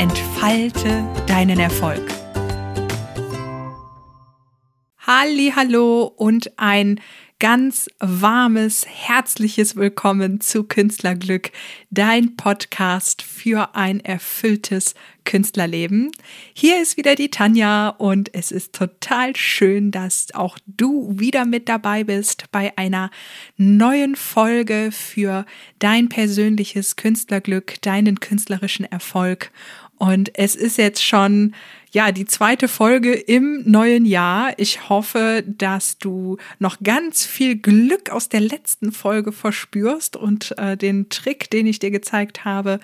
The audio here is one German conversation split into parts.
entfalte deinen Erfolg. Halli, hallo und ein ganz warmes, herzliches Willkommen zu Künstlerglück, dein Podcast für ein erfülltes Künstlerleben. Hier ist wieder die Tanja und es ist total schön, dass auch du wieder mit dabei bist bei einer neuen Folge für dein persönliches Künstlerglück, deinen künstlerischen Erfolg. Und es ist jetzt schon ja, die zweite Folge im neuen Jahr. Ich hoffe, dass du noch ganz viel Glück aus der letzten Folge verspürst und äh, den Trick, den ich dir gezeigt habe,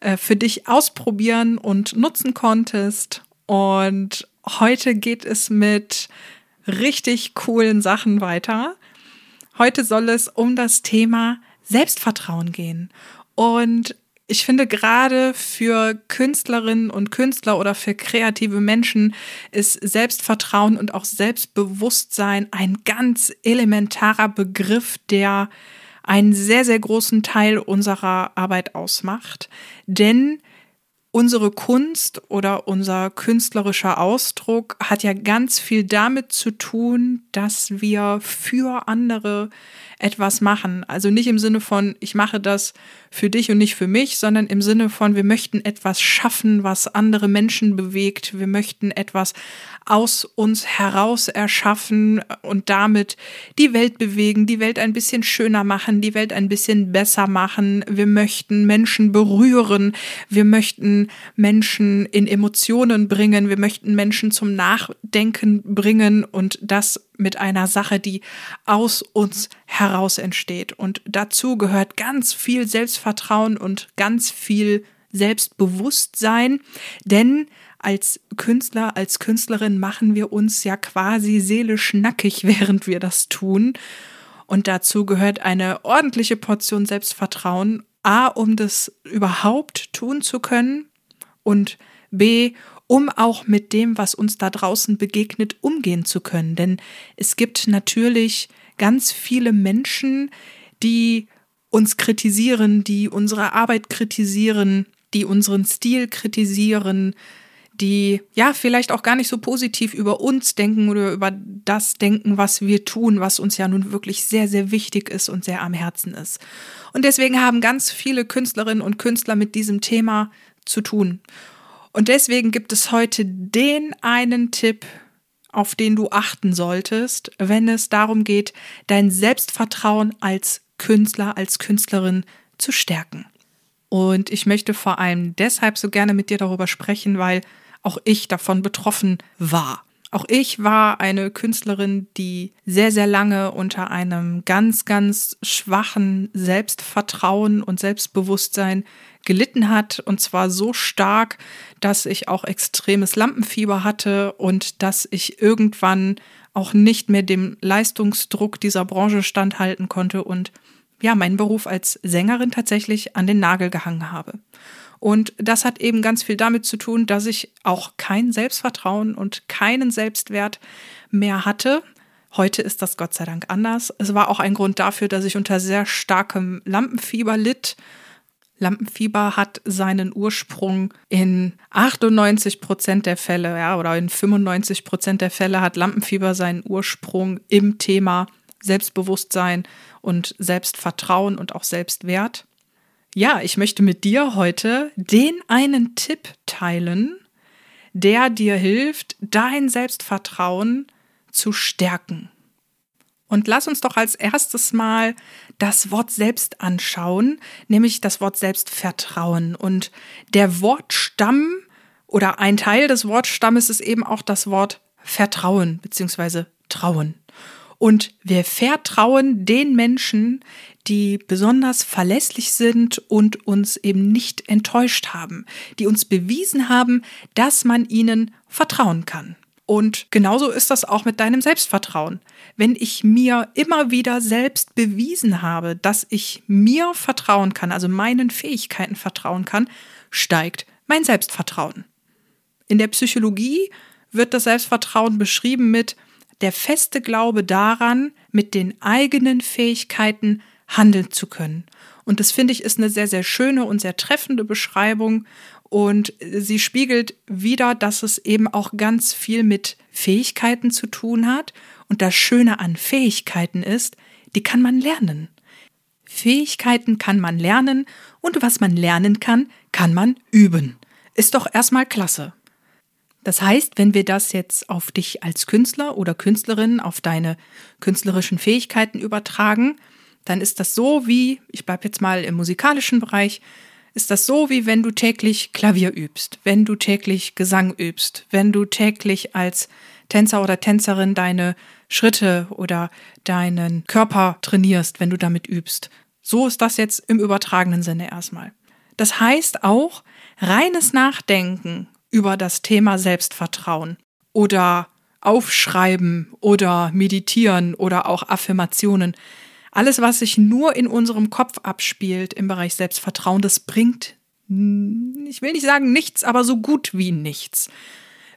äh, für dich ausprobieren und nutzen konntest. Und heute geht es mit richtig coolen Sachen weiter. Heute soll es um das Thema Selbstvertrauen gehen. Und ich finde gerade für Künstlerinnen und Künstler oder für kreative Menschen ist Selbstvertrauen und auch Selbstbewusstsein ein ganz elementarer Begriff, der einen sehr, sehr großen Teil unserer Arbeit ausmacht. Denn unsere Kunst oder unser künstlerischer Ausdruck hat ja ganz viel damit zu tun, dass wir für andere etwas machen. Also nicht im Sinne von, ich mache das für dich und nicht für mich, sondern im Sinne von, wir möchten etwas schaffen, was andere Menschen bewegt. Wir möchten etwas aus uns heraus erschaffen und damit die Welt bewegen, die Welt ein bisschen schöner machen, die Welt ein bisschen besser machen. Wir möchten Menschen berühren. Wir möchten Menschen in Emotionen bringen. Wir möchten Menschen zum Nachdenken bringen und das mit einer Sache, die aus uns heraus entsteht. Und dazu gehört ganz viel Selbstvertrauen und ganz viel Selbstbewusstsein, denn als Künstler, als Künstlerin machen wir uns ja quasi seelisch nackig, während wir das tun. Und dazu gehört eine ordentliche Portion Selbstvertrauen. A, um das überhaupt tun zu können und B, um auch mit dem, was uns da draußen begegnet, umgehen zu können. Denn es gibt natürlich ganz viele Menschen, die uns kritisieren, die unsere Arbeit kritisieren, die unseren Stil kritisieren, die ja vielleicht auch gar nicht so positiv über uns denken oder über das denken, was wir tun, was uns ja nun wirklich sehr, sehr wichtig ist und sehr am Herzen ist. Und deswegen haben ganz viele Künstlerinnen und Künstler mit diesem Thema zu tun. Und deswegen gibt es heute den einen Tipp, auf den du achten solltest, wenn es darum geht, dein Selbstvertrauen als Künstler, als Künstlerin zu stärken. Und ich möchte vor allem deshalb so gerne mit dir darüber sprechen, weil auch ich davon betroffen war. Auch ich war eine Künstlerin, die sehr, sehr lange unter einem ganz, ganz schwachen Selbstvertrauen und Selbstbewusstsein gelitten hat. Und zwar so stark, dass ich auch extremes Lampenfieber hatte und dass ich irgendwann auch nicht mehr dem Leistungsdruck dieser Branche standhalten konnte und ja, meinen Beruf als Sängerin tatsächlich an den Nagel gehangen habe. Und das hat eben ganz viel damit zu tun, dass ich auch kein Selbstvertrauen und keinen Selbstwert mehr hatte. Heute ist das Gott sei Dank anders. Es war auch ein Grund dafür, dass ich unter sehr starkem Lampenfieber litt. Lampenfieber hat seinen Ursprung in 98 Prozent der Fälle, ja, oder in 95 Prozent der Fälle hat Lampenfieber seinen Ursprung im Thema Selbstbewusstsein und Selbstvertrauen und auch Selbstwert. Ja, ich möchte mit dir heute den einen Tipp teilen, der dir hilft, dein Selbstvertrauen zu stärken. Und lass uns doch als erstes mal das Wort selbst anschauen, nämlich das Wort Selbstvertrauen. Und der Wortstamm oder ein Teil des Wortstammes ist eben auch das Wort Vertrauen bzw. Trauen. Und wir vertrauen den Menschen, die besonders verlässlich sind und uns eben nicht enttäuscht haben, die uns bewiesen haben, dass man ihnen vertrauen kann. Und genauso ist das auch mit deinem Selbstvertrauen. Wenn ich mir immer wieder selbst bewiesen habe, dass ich mir vertrauen kann, also meinen Fähigkeiten vertrauen kann, steigt mein Selbstvertrauen. In der Psychologie wird das Selbstvertrauen beschrieben mit der feste Glaube daran, mit den eigenen Fähigkeiten handeln zu können. Und das finde ich ist eine sehr, sehr schöne und sehr treffende Beschreibung. Und sie spiegelt wieder, dass es eben auch ganz viel mit Fähigkeiten zu tun hat. Und das Schöne an Fähigkeiten ist, die kann man lernen. Fähigkeiten kann man lernen und was man lernen kann, kann man üben. Ist doch erstmal klasse. Das heißt, wenn wir das jetzt auf dich als Künstler oder Künstlerin, auf deine künstlerischen Fähigkeiten übertragen, dann ist das so wie, ich bleibe jetzt mal im musikalischen Bereich, ist das so wie wenn du täglich Klavier übst, wenn du täglich Gesang übst, wenn du täglich als Tänzer oder Tänzerin deine Schritte oder deinen Körper trainierst, wenn du damit übst. So ist das jetzt im übertragenen Sinne erstmal. Das heißt auch reines Nachdenken über das Thema Selbstvertrauen oder Aufschreiben oder Meditieren oder auch Affirmationen. Alles, was sich nur in unserem Kopf abspielt im Bereich Selbstvertrauen, das bringt, ich will nicht sagen nichts, aber so gut wie nichts.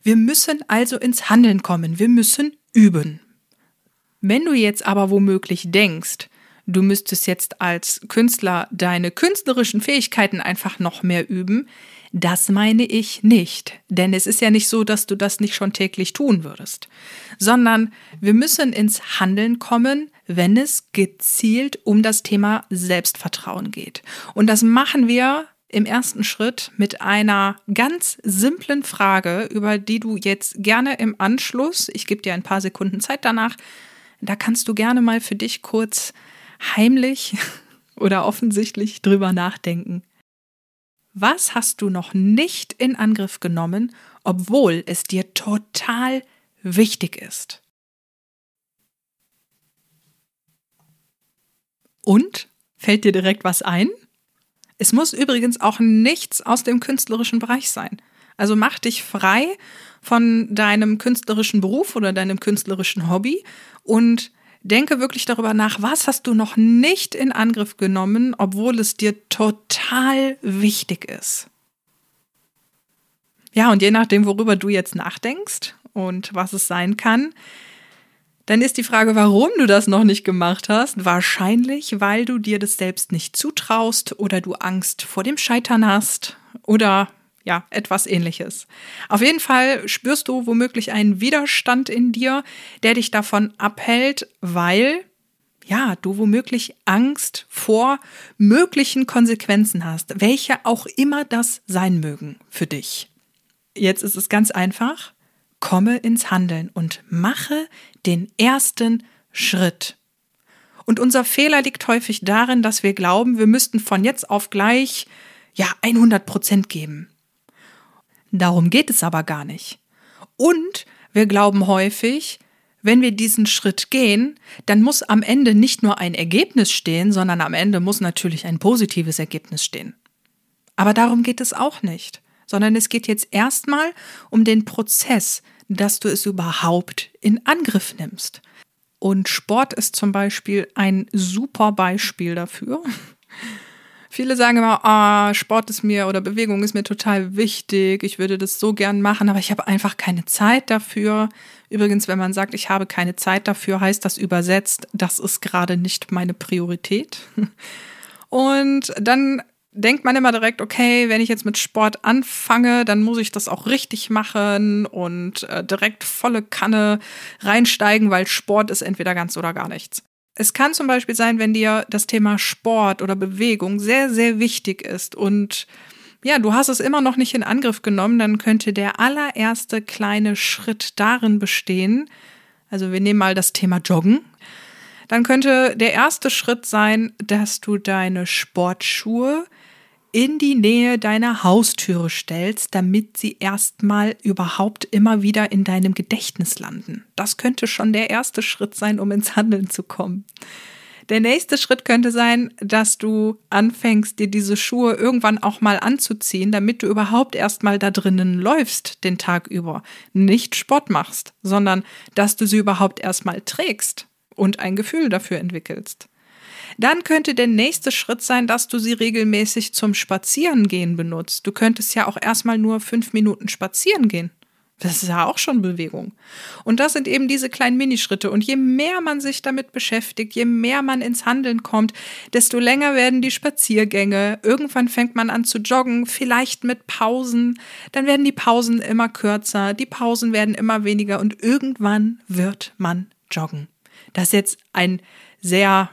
Wir müssen also ins Handeln kommen. Wir müssen üben. Wenn du jetzt aber womöglich denkst, du müsstest jetzt als Künstler deine künstlerischen Fähigkeiten einfach noch mehr üben, das meine ich nicht. Denn es ist ja nicht so, dass du das nicht schon täglich tun würdest, sondern wir müssen ins Handeln kommen, wenn es gezielt um das Thema Selbstvertrauen geht. Und das machen wir im ersten Schritt mit einer ganz simplen Frage, über die du jetzt gerne im Anschluss, ich gebe dir ein paar Sekunden Zeit danach, da kannst du gerne mal für dich kurz heimlich oder offensichtlich drüber nachdenken. Was hast du noch nicht in Angriff genommen, obwohl es dir total wichtig ist? Und fällt dir direkt was ein? Es muss übrigens auch nichts aus dem künstlerischen Bereich sein. Also mach dich frei von deinem künstlerischen Beruf oder deinem künstlerischen Hobby und denke wirklich darüber nach, was hast du noch nicht in Angriff genommen, obwohl es dir total wichtig ist. Ja, und je nachdem, worüber du jetzt nachdenkst und was es sein kann, dann ist die Frage, warum du das noch nicht gemacht hast. Wahrscheinlich, weil du dir das selbst nicht zutraust oder du Angst vor dem Scheitern hast oder ja, etwas ähnliches. Auf jeden Fall spürst du womöglich einen Widerstand in dir, der dich davon abhält, weil ja, du womöglich Angst vor möglichen Konsequenzen hast, welche auch immer das sein mögen für dich. Jetzt ist es ganz einfach. Komme ins Handeln und mache den ersten Schritt. Und unser Fehler liegt häufig darin, dass wir glauben, wir müssten von jetzt auf gleich ja 100 Prozent geben. Darum geht es aber gar nicht. Und wir glauben häufig, wenn wir diesen Schritt gehen, dann muss am Ende nicht nur ein Ergebnis stehen, sondern am Ende muss natürlich ein positives Ergebnis stehen. Aber darum geht es auch nicht, sondern es geht jetzt erstmal um den Prozess, dass du es überhaupt in Angriff nimmst. Und Sport ist zum Beispiel ein super Beispiel dafür. Viele sagen immer, ah, Sport ist mir oder Bewegung ist mir total wichtig. Ich würde das so gern machen, aber ich habe einfach keine Zeit dafür. Übrigens, wenn man sagt, ich habe keine Zeit dafür, heißt das übersetzt, das ist gerade nicht meine Priorität. Und dann denkt man immer direkt, okay, wenn ich jetzt mit Sport anfange, dann muss ich das auch richtig machen und äh, direkt volle Kanne reinsteigen, weil Sport ist entweder ganz oder gar nichts. Es kann zum Beispiel sein, wenn dir das Thema Sport oder Bewegung sehr, sehr wichtig ist und ja, du hast es immer noch nicht in Angriff genommen, dann könnte der allererste kleine Schritt darin bestehen, also wir nehmen mal das Thema Joggen, dann könnte der erste Schritt sein, dass du deine Sportschuhe in die Nähe deiner Haustüre stellst, damit sie erstmal überhaupt immer wieder in deinem Gedächtnis landen. Das könnte schon der erste Schritt sein, um ins Handeln zu kommen. Der nächste Schritt könnte sein, dass du anfängst, dir diese Schuhe irgendwann auch mal anzuziehen, damit du überhaupt erstmal da drinnen läufst den Tag über. Nicht Sport machst, sondern dass du sie überhaupt erstmal trägst und ein Gefühl dafür entwickelst. Dann könnte der nächste Schritt sein, dass du sie regelmäßig zum Spazierengehen benutzt. Du könntest ja auch erstmal nur fünf Minuten spazieren gehen. Das ist ja auch schon Bewegung. Und das sind eben diese kleinen Minischritte. Und je mehr man sich damit beschäftigt, je mehr man ins Handeln kommt, desto länger werden die Spaziergänge. Irgendwann fängt man an zu joggen, vielleicht mit Pausen. Dann werden die Pausen immer kürzer, die Pausen werden immer weniger und irgendwann wird man joggen. Das ist jetzt ein sehr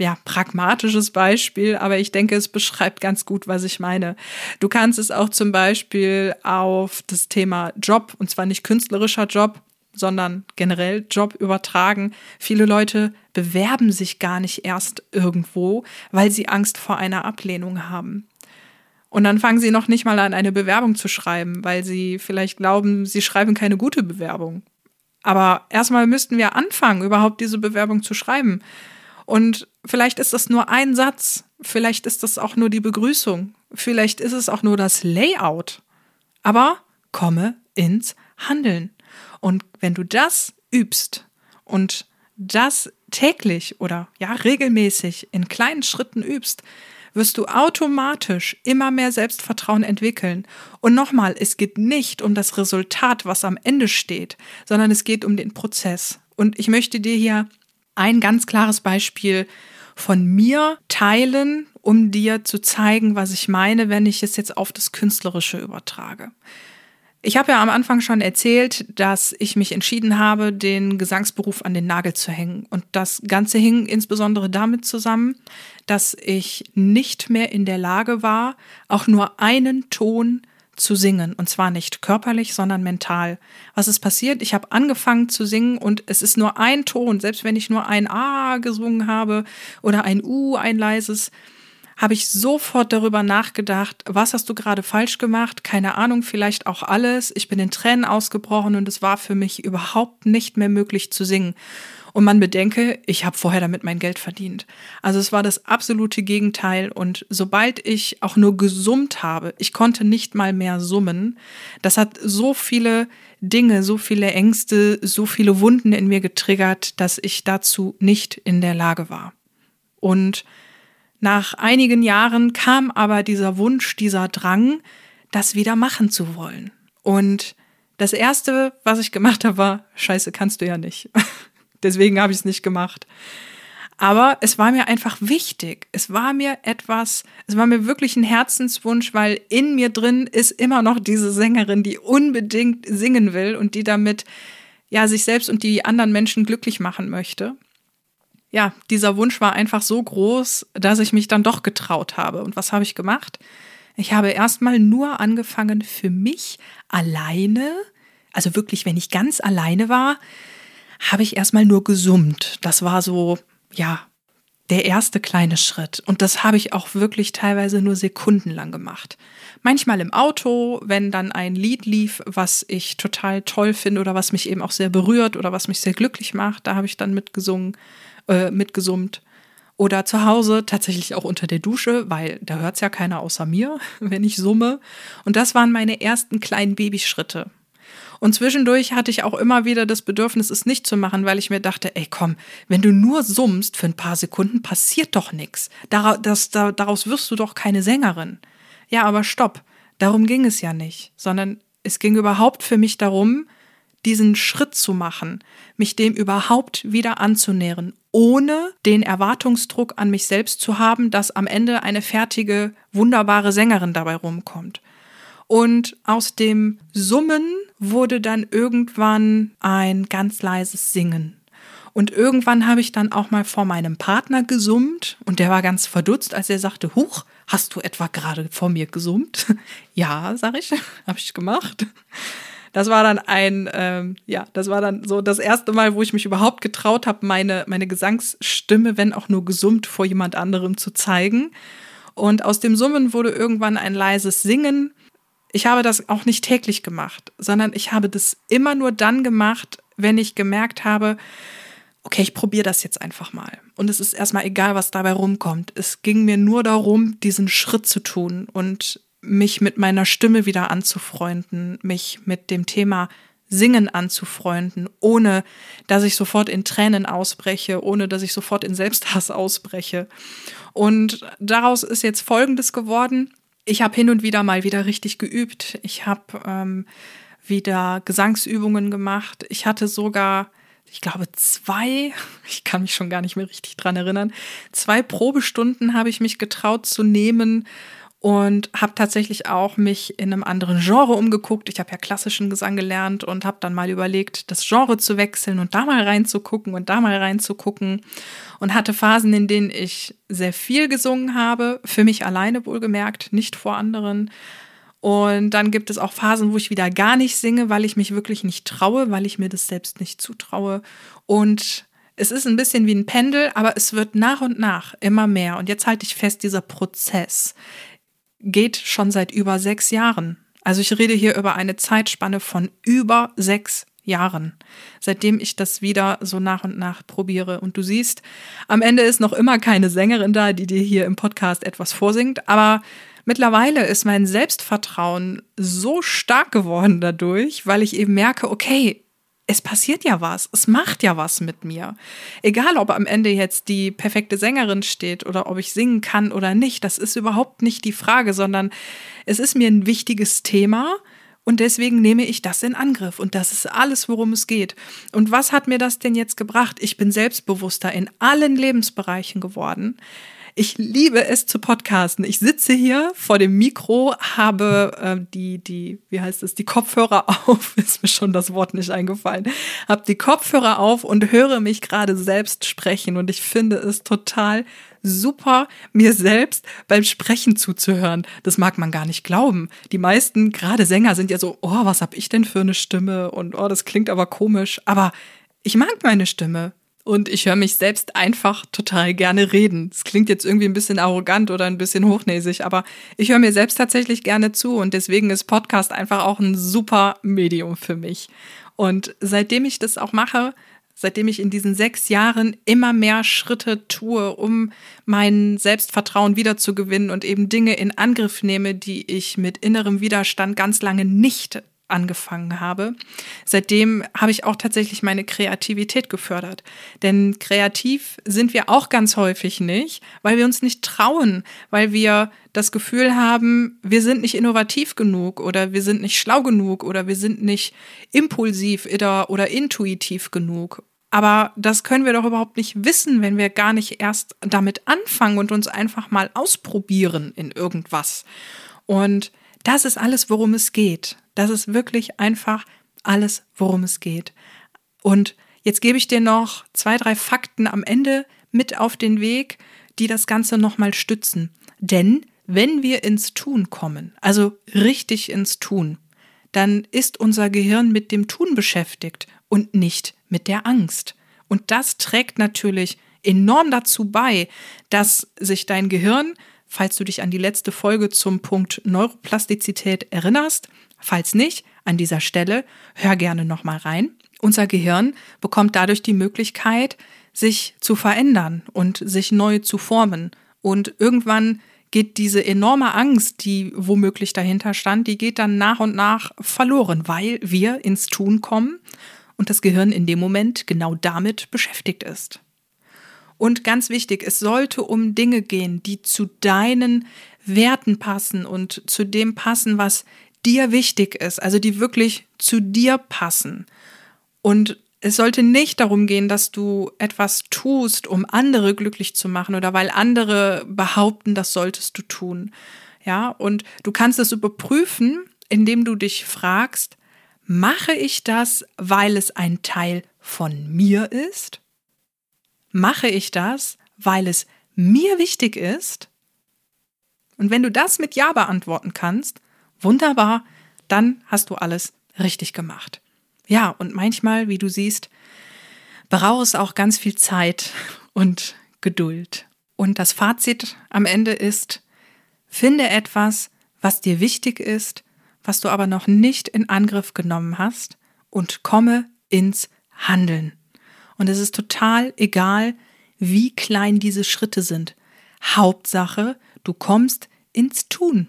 ja, pragmatisches Beispiel, aber ich denke, es beschreibt ganz gut, was ich meine. Du kannst es auch zum Beispiel auf das Thema Job, und zwar nicht künstlerischer Job, sondern generell Job übertragen. Viele Leute bewerben sich gar nicht erst irgendwo, weil sie Angst vor einer Ablehnung haben. Und dann fangen sie noch nicht mal an, eine Bewerbung zu schreiben, weil sie vielleicht glauben, sie schreiben keine gute Bewerbung. Aber erstmal müssten wir anfangen, überhaupt diese Bewerbung zu schreiben. Und vielleicht ist das nur ein Satz, vielleicht ist das auch nur die Begrüßung, vielleicht ist es auch nur das Layout. Aber komme ins Handeln. Und wenn du das übst und das täglich oder ja regelmäßig in kleinen Schritten übst, wirst du automatisch immer mehr Selbstvertrauen entwickeln. Und nochmal, es geht nicht um das Resultat, was am Ende steht, sondern es geht um den Prozess. Und ich möchte dir hier ein ganz klares Beispiel von mir teilen, um dir zu zeigen, was ich meine, wenn ich es jetzt auf das Künstlerische übertrage. Ich habe ja am Anfang schon erzählt, dass ich mich entschieden habe, den Gesangsberuf an den Nagel zu hängen. Und das Ganze hing insbesondere damit zusammen, dass ich nicht mehr in der Lage war, auch nur einen Ton zu singen. Und zwar nicht körperlich, sondern mental. Was ist passiert? Ich habe angefangen zu singen und es ist nur ein Ton. Selbst wenn ich nur ein A gesungen habe oder ein U, ein leises, habe ich sofort darüber nachgedacht, was hast du gerade falsch gemacht? Keine Ahnung, vielleicht auch alles. Ich bin in Tränen ausgebrochen und es war für mich überhaupt nicht mehr möglich zu singen. Und man bedenke, ich habe vorher damit mein Geld verdient. Also es war das absolute Gegenteil. Und sobald ich auch nur gesummt habe, ich konnte nicht mal mehr summen, das hat so viele Dinge, so viele Ängste, so viele Wunden in mir getriggert, dass ich dazu nicht in der Lage war. Und nach einigen Jahren kam aber dieser Wunsch, dieser Drang, das wieder machen zu wollen. Und das erste, was ich gemacht habe, war, scheiße, kannst du ja nicht. Deswegen habe ich es nicht gemacht. Aber es war mir einfach wichtig. Es war mir etwas, es war mir wirklich ein Herzenswunsch, weil in mir drin ist immer noch diese Sängerin, die unbedingt singen will und die damit ja sich selbst und die anderen Menschen glücklich machen möchte. Ja, dieser Wunsch war einfach so groß, dass ich mich dann doch getraut habe. Und was habe ich gemacht? Ich habe erstmal nur angefangen für mich alleine, also wirklich, wenn ich ganz alleine war, habe ich erstmal nur gesummt. Das war so, ja, der erste kleine Schritt. Und das habe ich auch wirklich teilweise nur sekundenlang gemacht. Manchmal im Auto, wenn dann ein Lied lief, was ich total toll finde oder was mich eben auch sehr berührt oder was mich sehr glücklich macht, da habe ich dann mitgesungen, äh, mitgesummt. Oder zu Hause tatsächlich auch unter der Dusche, weil da hört es ja keiner außer mir, wenn ich summe. Und das waren meine ersten kleinen Babyschritte. Und zwischendurch hatte ich auch immer wieder das Bedürfnis, es nicht zu machen, weil ich mir dachte, ey komm, wenn du nur summst für ein paar Sekunden, passiert doch nichts. Daraus, daraus wirst du doch keine Sängerin. Ja, aber stopp, darum ging es ja nicht, sondern es ging überhaupt für mich darum, diesen Schritt zu machen, mich dem überhaupt wieder anzunähern, ohne den Erwartungsdruck an mich selbst zu haben, dass am Ende eine fertige, wunderbare Sängerin dabei rumkommt. Und aus dem Summen wurde dann irgendwann ein ganz leises Singen. Und irgendwann habe ich dann auch mal vor meinem Partner gesummt und der war ganz verdutzt, als er sagte, Huch, hast du etwa gerade vor mir gesummt? ja, sag ich, habe ich gemacht. Das war dann ein, ähm, ja, das war dann so das erste Mal, wo ich mich überhaupt getraut habe, meine, meine Gesangsstimme, wenn auch nur gesummt, vor jemand anderem zu zeigen. Und aus dem Summen wurde irgendwann ein leises Singen. Ich habe das auch nicht täglich gemacht, sondern ich habe das immer nur dann gemacht, wenn ich gemerkt habe, okay, ich probiere das jetzt einfach mal. Und es ist erstmal egal, was dabei rumkommt. Es ging mir nur darum, diesen Schritt zu tun und mich mit meiner Stimme wieder anzufreunden, mich mit dem Thema Singen anzufreunden, ohne dass ich sofort in Tränen ausbreche, ohne dass ich sofort in Selbsthass ausbreche. Und daraus ist jetzt Folgendes geworden. Ich habe hin und wieder mal wieder richtig geübt. Ich habe ähm, wieder Gesangsübungen gemacht. Ich hatte sogar ich glaube, zwei, ich kann mich schon gar nicht mehr richtig dran erinnern, zwei Probestunden habe ich mich getraut zu nehmen und habe tatsächlich auch mich in einem anderen Genre umgeguckt. Ich habe ja klassischen Gesang gelernt und habe dann mal überlegt, das Genre zu wechseln und da mal reinzugucken und da mal reinzugucken und hatte Phasen, in denen ich sehr viel gesungen habe, für mich alleine wohlgemerkt, nicht vor anderen und dann gibt es auch Phasen, wo ich wieder gar nicht singe, weil ich mich wirklich nicht traue, weil ich mir das selbst nicht zutraue. Und es ist ein bisschen wie ein Pendel, aber es wird nach und nach immer mehr. Und jetzt halte ich fest, dieser Prozess geht schon seit über sechs Jahren. Also ich rede hier über eine Zeitspanne von über sechs Jahren, seitdem ich das wieder so nach und nach probiere. Und du siehst, am Ende ist noch immer keine Sängerin da, die dir hier im Podcast etwas vorsingt, aber Mittlerweile ist mein Selbstvertrauen so stark geworden dadurch, weil ich eben merke, okay, es passiert ja was, es macht ja was mit mir. Egal, ob am Ende jetzt die perfekte Sängerin steht oder ob ich singen kann oder nicht, das ist überhaupt nicht die Frage, sondern es ist mir ein wichtiges Thema und deswegen nehme ich das in Angriff und das ist alles, worum es geht. Und was hat mir das denn jetzt gebracht? Ich bin selbstbewusster in allen Lebensbereichen geworden. Ich liebe es zu podcasten. Ich sitze hier vor dem Mikro, habe äh, die, die, wie heißt es, die Kopfhörer auf, ist mir schon das Wort nicht eingefallen, habe die Kopfhörer auf und höre mich gerade selbst sprechen und ich finde es total super, mir selbst beim Sprechen zuzuhören. Das mag man gar nicht glauben. Die meisten, gerade Sänger, sind ja so, oh, was hab ich denn für eine Stimme und oh, das klingt aber komisch. Aber ich mag meine Stimme. Und ich höre mich selbst einfach total gerne reden. Es klingt jetzt irgendwie ein bisschen arrogant oder ein bisschen hochnäsig, aber ich höre mir selbst tatsächlich gerne zu und deswegen ist Podcast einfach auch ein super Medium für mich. Und seitdem ich das auch mache, seitdem ich in diesen sechs Jahren immer mehr Schritte tue, um mein Selbstvertrauen wiederzugewinnen und eben Dinge in Angriff nehme, die ich mit innerem Widerstand ganz lange nicht angefangen habe. Seitdem habe ich auch tatsächlich meine Kreativität gefördert. Denn kreativ sind wir auch ganz häufig nicht, weil wir uns nicht trauen, weil wir das Gefühl haben, wir sind nicht innovativ genug oder wir sind nicht schlau genug oder wir sind nicht impulsiv oder, intuitiv genug. Aber das können wir doch überhaupt nicht wissen, wenn wir gar nicht erst damit anfangen und uns einfach mal ausprobieren in irgendwas. Und das ist alles, worum es geht. Das ist wirklich einfach alles, worum es geht. Und jetzt gebe ich dir noch zwei, drei Fakten am Ende mit auf den Weg, die das Ganze nochmal stützen. Denn wenn wir ins Tun kommen, also richtig ins Tun, dann ist unser Gehirn mit dem Tun beschäftigt und nicht mit der Angst. Und das trägt natürlich enorm dazu bei, dass sich dein Gehirn falls du dich an die letzte Folge zum Punkt Neuroplastizität erinnerst. Falls nicht, an dieser Stelle hör gerne nochmal rein. Unser Gehirn bekommt dadurch die Möglichkeit, sich zu verändern und sich neu zu formen. Und irgendwann geht diese enorme Angst, die womöglich dahinter stand, die geht dann nach und nach verloren, weil wir ins Tun kommen und das Gehirn in dem Moment genau damit beschäftigt ist. Und ganz wichtig, es sollte um Dinge gehen, die zu deinen Werten passen und zu dem passen, was dir wichtig ist, also die wirklich zu dir passen. Und es sollte nicht darum gehen, dass du etwas tust, um andere glücklich zu machen oder weil andere behaupten, das solltest du tun. Ja, und du kannst es überprüfen, indem du dich fragst, mache ich das, weil es ein Teil von mir ist? Mache ich das, weil es mir wichtig ist? Und wenn du das mit Ja beantworten kannst, wunderbar, dann hast du alles richtig gemacht. Ja, und manchmal, wie du siehst, braucht es auch ganz viel Zeit und Geduld. Und das Fazit am Ende ist, Finde etwas, was dir wichtig ist, was du aber noch nicht in Angriff genommen hast und komme ins Handeln. Und es ist total egal, wie klein diese Schritte sind. Hauptsache, du kommst ins Tun.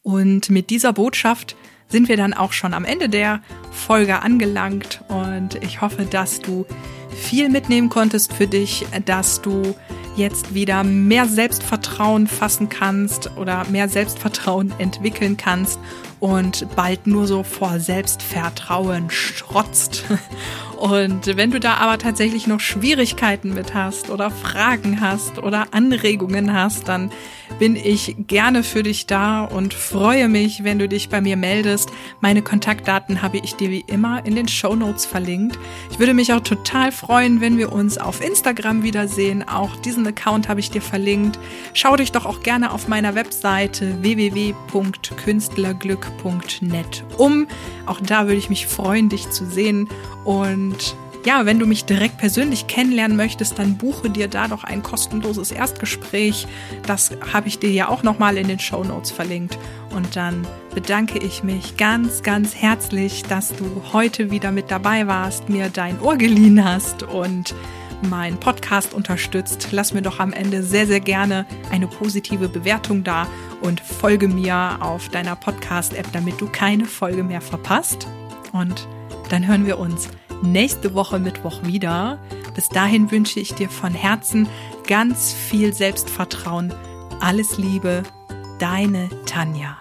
Und mit dieser Botschaft sind wir dann auch schon am Ende der Folge angelangt und ich hoffe, dass du viel mitnehmen konntest für dich, dass du jetzt wieder mehr Selbstvertrauen fassen kannst oder mehr Selbstvertrauen entwickeln kannst und bald nur so vor Selbstvertrauen strotzt. Und wenn du da aber tatsächlich noch Schwierigkeiten mit hast oder Fragen hast oder Anregungen hast, dann bin ich gerne für dich da und freue mich, wenn du dich bei mir meldest. Meine Kontaktdaten habe ich dir wie immer in den Show Notes verlinkt. Ich würde mich auch total freuen, wenn wir uns auf Instagram wiedersehen. Auch diesen Account habe ich dir verlinkt. Schau dich doch auch gerne auf meiner Webseite www.künstlerglück.net um. Auch da würde ich mich freuen, dich zu sehen und ja, wenn du mich direkt persönlich kennenlernen möchtest, dann buche dir da doch ein kostenloses Erstgespräch. Das habe ich dir ja auch nochmal in den Show Notes verlinkt. Und dann bedanke ich mich ganz, ganz herzlich, dass du heute wieder mit dabei warst, mir dein Ohr geliehen hast und meinen Podcast unterstützt. Lass mir doch am Ende sehr, sehr gerne eine positive Bewertung da und folge mir auf deiner Podcast-App, damit du keine Folge mehr verpasst. Und dann hören wir uns nächste Woche Mittwoch wieder. Bis dahin wünsche ich dir von Herzen ganz viel Selbstvertrauen. Alles Liebe, deine Tanja.